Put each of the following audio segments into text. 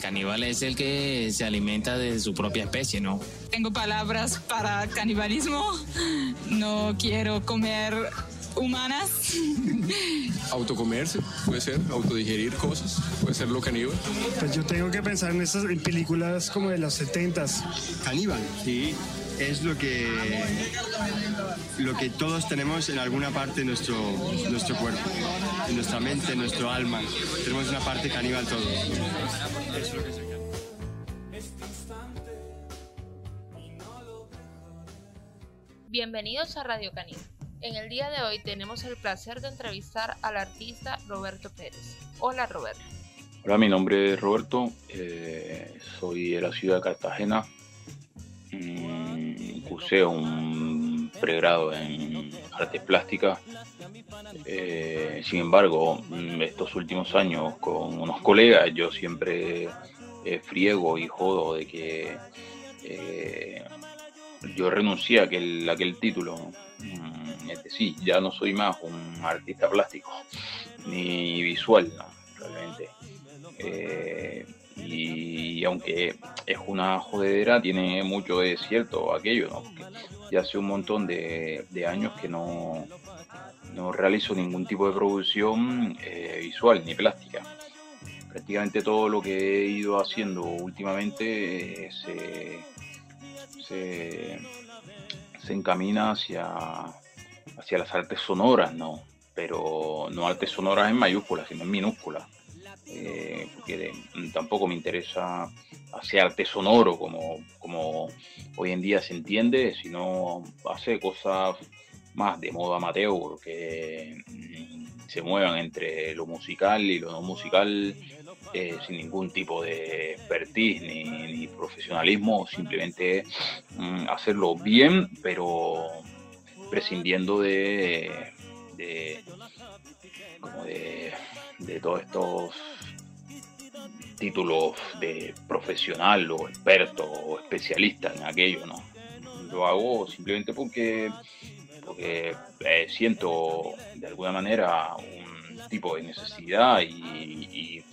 Caníbal es el que se alimenta de su propia especie, ¿no? Tengo palabras para canibalismo. No quiero comer humanas. Autocomerse, puede ser, autodigerir cosas, puede ser lo caníbal. Pues yo tengo que pensar en esas en películas como de los 70 Caníbal, sí, es lo que lo que todos tenemos en alguna parte de nuestro, nuestro cuerpo, en nuestra mente, en nuestro alma. Tenemos una parte caníbal todos. Es lo que se Bienvenidos a Radio Canil. En el día de hoy tenemos el placer de entrevistar al artista Roberto Pérez. Hola Roberto. Hola, mi nombre es Roberto, eh, soy de la ciudad de Cartagena. Cursé un pregrado en artes plásticas. Eh, sin embargo, estos últimos años con unos colegas yo siempre eh, friego y jodo de que yo renuncié a aquel, a aquel título Mm, este, sí, ya no soy más un artista plástico, ni visual, realmente. Y, aunque es una jodedera, tiene mucho de cierto aquello, ¿no? Porque ya hace un montón de, años que no, no realizo ningún tipo de producción eh, visual ni plástica. Prácticamente todo lo que he ido haciendo últimamente eh, se se encamina hacia, hacia las artes sonoras, ¿no? Pero no artes sonoras en mayúsculas, sino en minúsculas. Eh, porque tampoco me interesa hacer arte sonoro como, como hoy en día se entiende, sino hacer cosas más de modo amateur, que mm, se muevan entre lo musical y lo no musical eh, sin ningún tipo de expertise ni, profesionalismo, simplemente mm, hacerlo bien, pero prescindiendo de, de, como de, de todos estos títulos de profesional o experto o especialista en aquello, ¿no? Lo hago simplemente porque, porque eh, siento de alguna manera un tipo de necesidad y,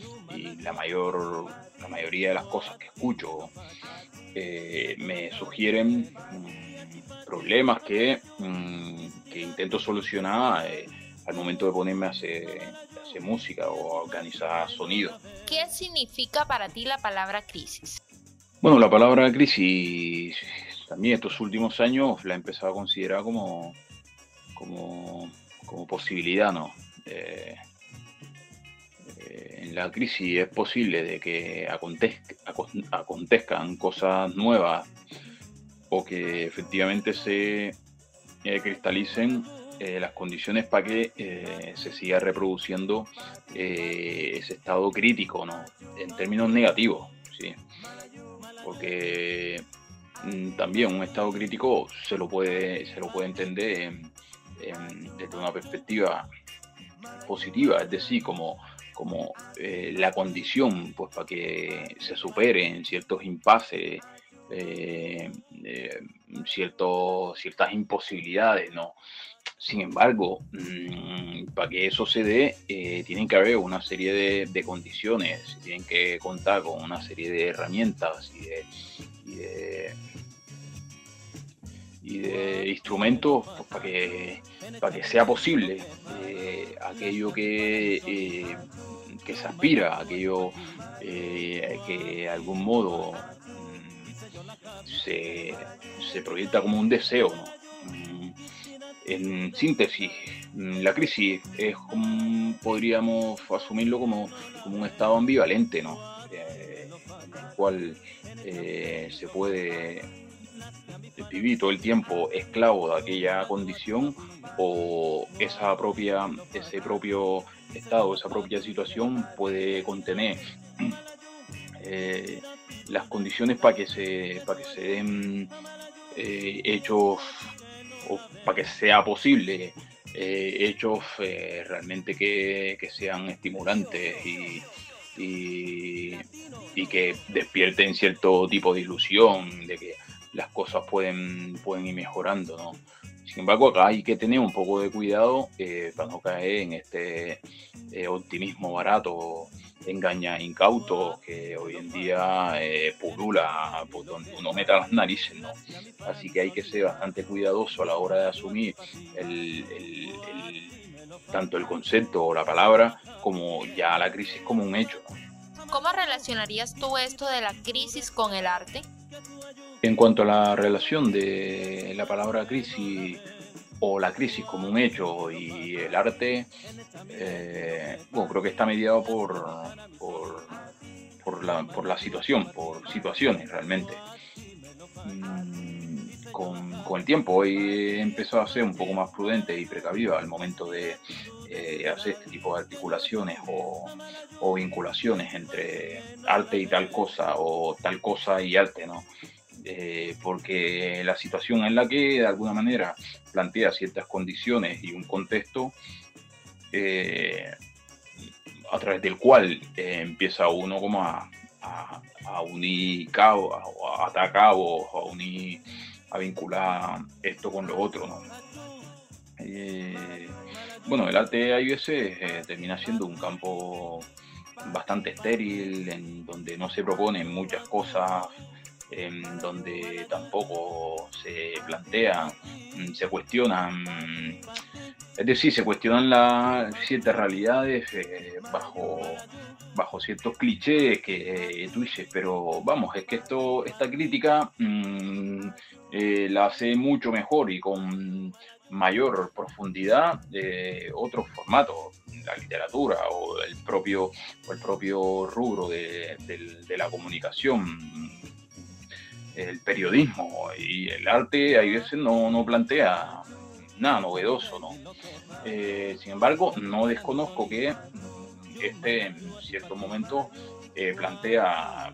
la mayor la mayoría de las cosas que escucho eh, me sugieren mm, problemas que, mm, que, intento solucionar eh, al momento de ponerme a hacer, música o a organizar sonido. ¿Qué significa para ti la palabra crisis? Bueno, la palabra crisis también estos últimos años la he empezado a considerar como, como, como posibilidad, ¿no? Eh, en la crisis es posible de que acontezcan cosas nuevas o que efectivamente se eh, cristalicen eh, las condiciones para que eh, se siga reproduciendo ese estado crítico, ¿no? En términos negativos, ¿sí? Porque mm, también un estado crítico se lo puede, se lo puede entender desde una perspectiva positiva, es decir, como como eh, la condición pues para que se superen ciertos impases, eh, eh, ciertas imposibilidades, ¿no? Sin embargo, mm, para que eso se dé, tienen que haber una serie de, condiciones, tienen que contar con una serie de herramientas y de, de, instrumentos para, que, para que sea posible aquello que que se aspira, aquello eh, que de algún modo mm, se, proyecta como un deseo. Mm, en síntesis, mm, la crisis es como, podríamos asumirlo como, un estado ambivalente, ¿no? Eh, en el cual eh, se puede vivir todo el tiempo esclavo de aquella condición o esa propia, ese propio estado, esa propia situación puede contener eh, las condiciones para que se, para que se den eh, hechos o para que sea posible eh, hechos realmente que, sean estimulantes y, y, que despierten cierto tipo de ilusión de que las cosas pueden, pueden ir mejorando, ¿no? Sin embargo, acá hay que tener un poco de cuidado eh, para no caer en este eh, optimismo barato engaña incautos que hoy en día eh, pulula por donde uno meta las narices, ¿no? Así que hay que ser bastante cuidadoso a la hora de asumir el, tanto el concepto o la palabra como ya la crisis como un hecho. ¿Cómo relacionarías tú esto de la crisis con el arte? En cuanto a la relación de la palabra crisis o la crisis como un hecho y el arte, eh, bueno, creo que está mediado por, por, la, por la situación, por situaciones realmente. Mm, con, con, el tiempo hoy empezó a ser un poco más prudente y precavido al momento de eh, este tipo de articulaciones o, vinculaciones entre arte y tal cosa o tal cosa y arte, ¿no? Eh, porque la situación en la que de alguna manera plantea ciertas condiciones y un contexto eh, a través del cual eh, empieza uno como a, a, unir cabos, a, atar cabos, a unir, a vincular esto con lo otro, bueno, el arte a veces termina siendo un campo bastante estéril, en donde no se proponen muchas cosas en donde tampoco se plantean, mm, se cuestionan, es decir, se cuestionan las ciertas realidades eh, bajo, bajo ciertos clichés que eh, tú dices, pero vamos, es que esto, esta crítica mm, eh, la hace mucho mejor y con mayor profundidad de otros formatos, la literatura o el propio, o el propio rubro de, la comunicación el periodismo y el arte a veces no, no plantea nada novedoso, ¿no? Eh, sin embargo, no desconozco que este en cierto momento eh, plantea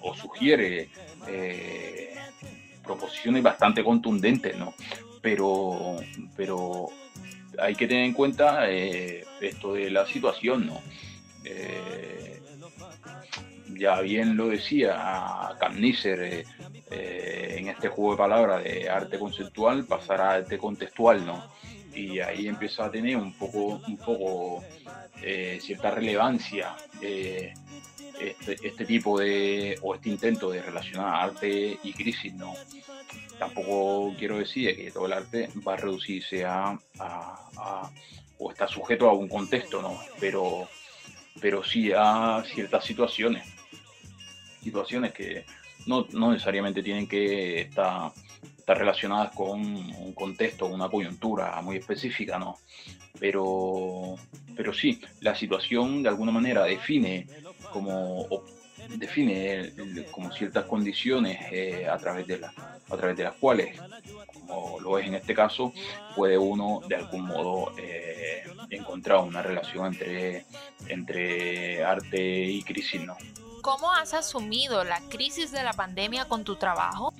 o sugiere eh, proposiciones bastante contundentes, ¿no? Pero, pero hay que tener en cuenta esto de la situación, ¿no? ya bien lo decía Camnícer eh, eh, en este juego de palabras de arte conceptual, pasar a arte contextual, ¿no? Y ahí empieza a tener un poco, un poco eh, cierta relevancia este, este, tipo de, o este intento de relacionar arte y crisis, ¿no? Tampoco quiero decir que todo el arte va a reducirse a, a o está sujeto a un contexto, ¿no? Pero, pero sí a ciertas situaciones situaciones que no, necesariamente tienen que estar, estar, relacionadas con un contexto, una coyuntura muy específica, ¿no? Pero, pero sí, la situación de alguna manera define como define como ciertas condiciones eh, a través de la, a través de las cuales como lo es en este caso puede uno de algún modo eh, encontrar una relación entre entre arte y crisis no ¿Cómo has asumido la crisis de la pandemia con tu trabajo?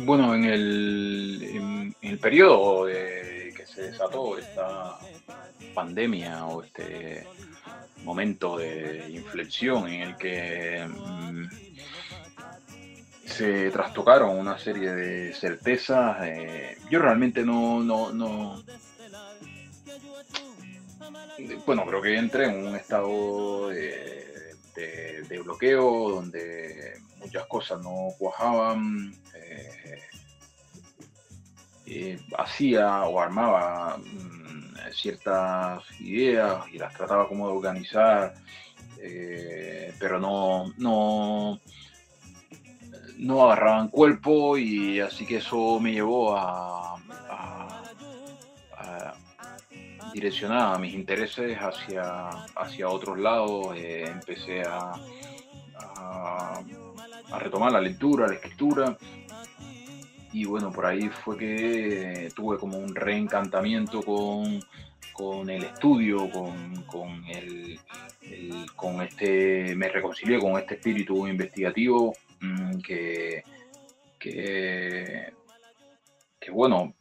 Bueno, en el, el periodo de que se desató esta pandemia o este momento de inflexión en el que mm, se trastocaron una serie de certezas, eh, yo realmente no, no, no, bueno, creo que entré en un estado de de, bloqueo, donde muchas cosas no cuajaban. Eh, hacía o armaba mm, ciertas ideas y las trataba como de organizar, eh, pero no, no, no agarraban cuerpo y así que eso me llevó a, direccionada mis intereses hacia, hacia otros lados, eh, empecé a, a, retomar la lectura, la escritura, y bueno, por ahí fue que tuve como un reencantamiento con, con el estudio, con, con, el, con este, me reconcilié con este espíritu investigativo mm, que, que, que bueno,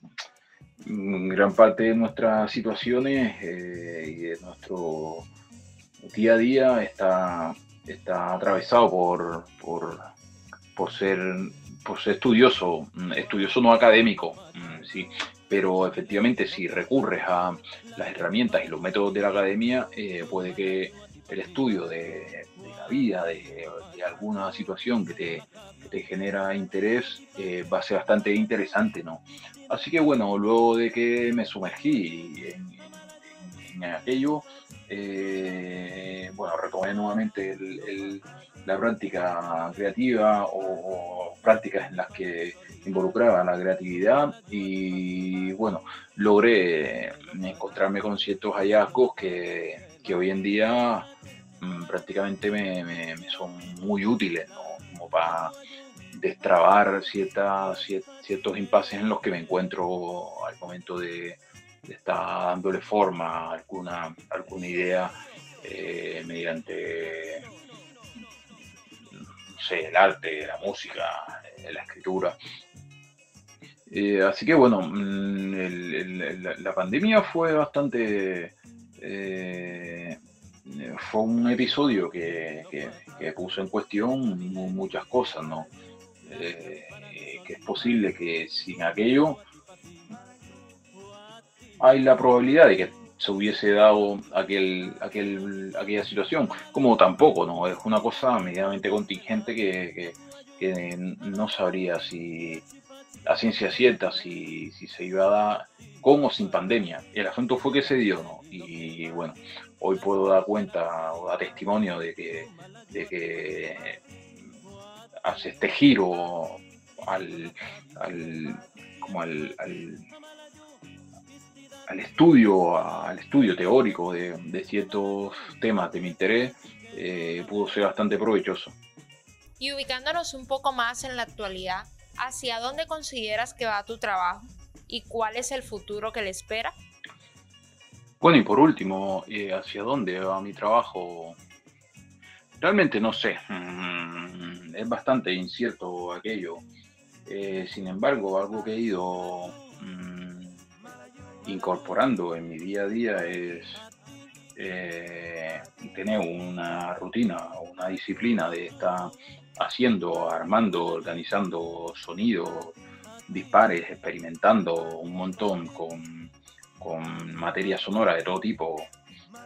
gran parte de nuestras situaciones eh, y de nuestro día a día está, está atravesado por, por, por ser estudioso, mm, estudioso no académico, mm, ¿sí? pero efectivamente si recurres a las herramientas y los métodos de la academia, eh, puede que el estudio de, la vida, de, alguna situación que te, te genera interés, eh, va a ser bastante interesante, ¿no? Así que bueno, luego de que me sumergí en, aquello, eh, bueno, retomé nuevamente la práctica creativa o, prácticas en las que involucraba la creatividad. Y bueno, logré encontrarme con ciertos hallazgos que, hoy en día mm, prácticamente me, son muy útiles, Como para destrabar ciertos impases en los que me encuentro al momento de, estar dándole forma a alguna, alguna idea eh, mediante el arte, la música, eh, la escritura. Eh, así que bueno, mm, la pandemia fue bastante... fue un episodio que, que, puso en cuestión muchas cosas, ¿no? Eh, que es posible que sin aquello hay la probabilidad de que se hubiese dado aquel, aquel, aquella situación, como tampoco, ¿no? Es una cosa medianamente contingente que, no sabría si a ciencia cierta si, si, se iba a dar con o sin pandemia. El asunto fue que se dio, ¿no? Y bueno, hoy puedo dar cuenta o dar testimonio de que, de que hace este giro al, como al, al, estudio, al estudio teórico de, ciertos temas de mi interés, eh, pudo ser bastante provechoso. Y ubicándonos un poco más en la actualidad, ¿hacia dónde consideras que va tu trabajo y cuál es el futuro que le espera? Bueno, y por último, eh, ¿hacia dónde va mi trabajo? Realmente no sé. Mm, es bastante incierto aquello. Eh, sin embargo, algo que he ido mm, incorporando en mi día a día es eh, tener una rutina, una disciplina de estar haciendo, armando, organizando sonidos, dispares, experimentando un montón con, con materia sonora de todo tipo.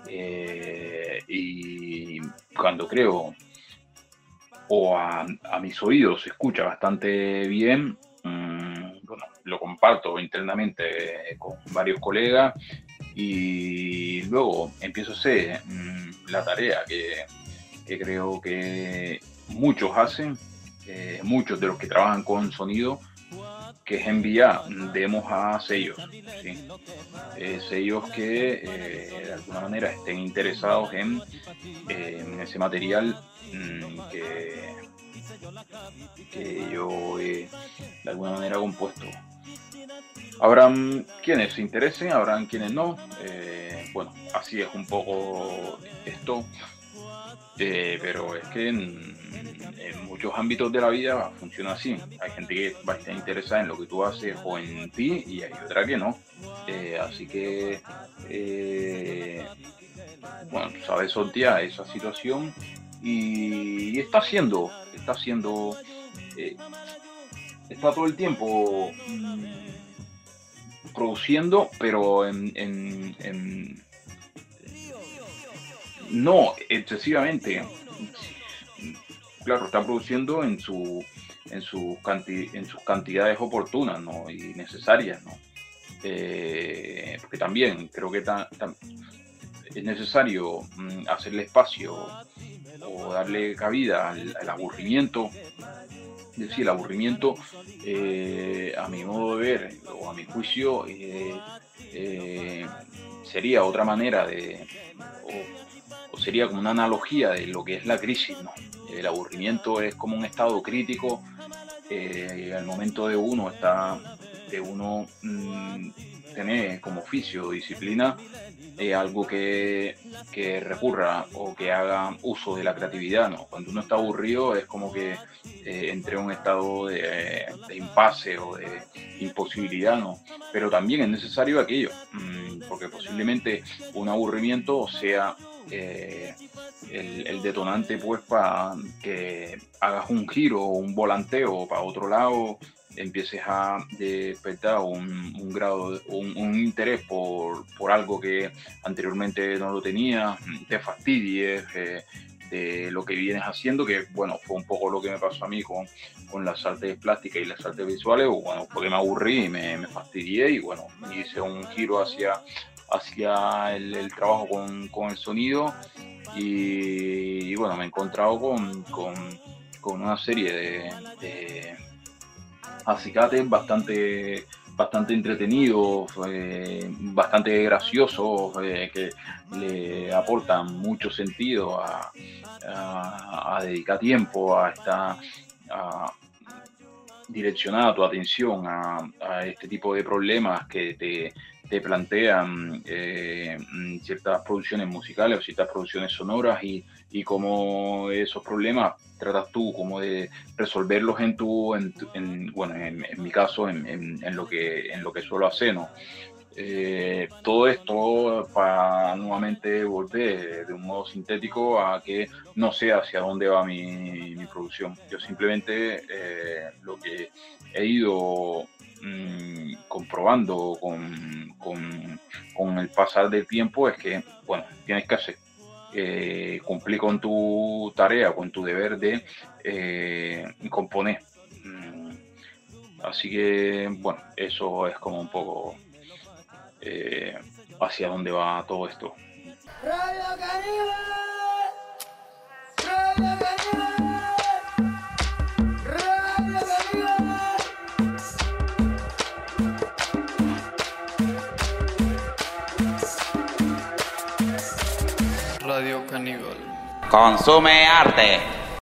Eh, y cuando creo o a, mis oídos se escucha bastante bien, lo comparto internamente con varios colegas. Y luego empiezo a hacer mm, la tarea que, creo que muchos hacen, eh, muchos de los que trabajan con sonido, que es enviar demos a sellos, eh, sellos que eh, de alguna manera estén interesados en, ese material mm, que, yo he de alguna manera compuesto. Habrán quienes se interesen, habrán quienes no. Eh, bueno, así es un poco esto. pero es que en, en muchos ámbitos de la vida funciona así. Hay gente que va a estar interesada en lo que tú haces o en ti y hay otra que no. Eh, así que, eh, bueno, sabes sortear esa situación y, está haciendo, está haciendo, eh, está todo el tiempo mm, produciendo, pero en, en no excesivamente claro, está produciendo en, su, en, su en sus cantidades oportunas y necesarias. ¿no? Eh, porque también creo que es necesario mm, hacerle espacio o darle cabida al, aburrimiento. Es decir, el aburrimiento, eh, a mi modo de ver o a mi juicio, eh, sería otra manera de, o, sería como una analogía de lo que es la crisis, ¿no? El aburrimiento es como un estado crítico eh, al momento de uno está de uno mm, tener como oficio disciplina algo que, recurra o que haga uso de la creatividad. ¿no? Cuando uno está aburrido es como que eh, entre un estado de, impasse o de imposibilidad, ¿no? pero también es necesario aquello, mm, porque posiblemente un aburrimiento sea eh, el, detonante pues para que hagas un giro o un volanteo para otro lado empieces a despertar un, grado, un, interés por, por, algo que anteriormente no lo tenías, te fastidies eh, de lo que vienes haciendo, que bueno, fue un poco lo que me pasó a mí con, con las artes plásticas y las artes visuales, bueno, porque me aburrí me, me fastidié y bueno, hice un giro hacia, hacia el, trabajo con, con, el sonido y, bueno, me he encontrado con, con, una serie de acicates bastante bastante entretenidos, eh, bastante graciosos, eh, que le aportan mucho sentido a, dedicar tiempo a esta direccionar tu atención a, este tipo de problemas que te, te plantean eh, ciertas producciones musicales o ciertas producciones sonoras y, y cómo esos problemas tratas tú como de resolverlos en tu, en, en bueno, en, en, mi caso, en, en, lo que, en lo que suelo hacer, ¿no? Eh, todo esto para nuevamente volver de un modo sintético a que no sé hacia dónde va mi, producción. Yo simplemente eh, lo que he ido mmm, comprobando con, con, con, el pasar del tiempo es que, bueno, tienes que hacer eh, cumplir con tu tarea, con tu deber de eh, componer. Mm, así que, bueno, eso es como un poco eh, hacia dónde va todo esto. Radio Radio Radio Caníbal. Consume arte.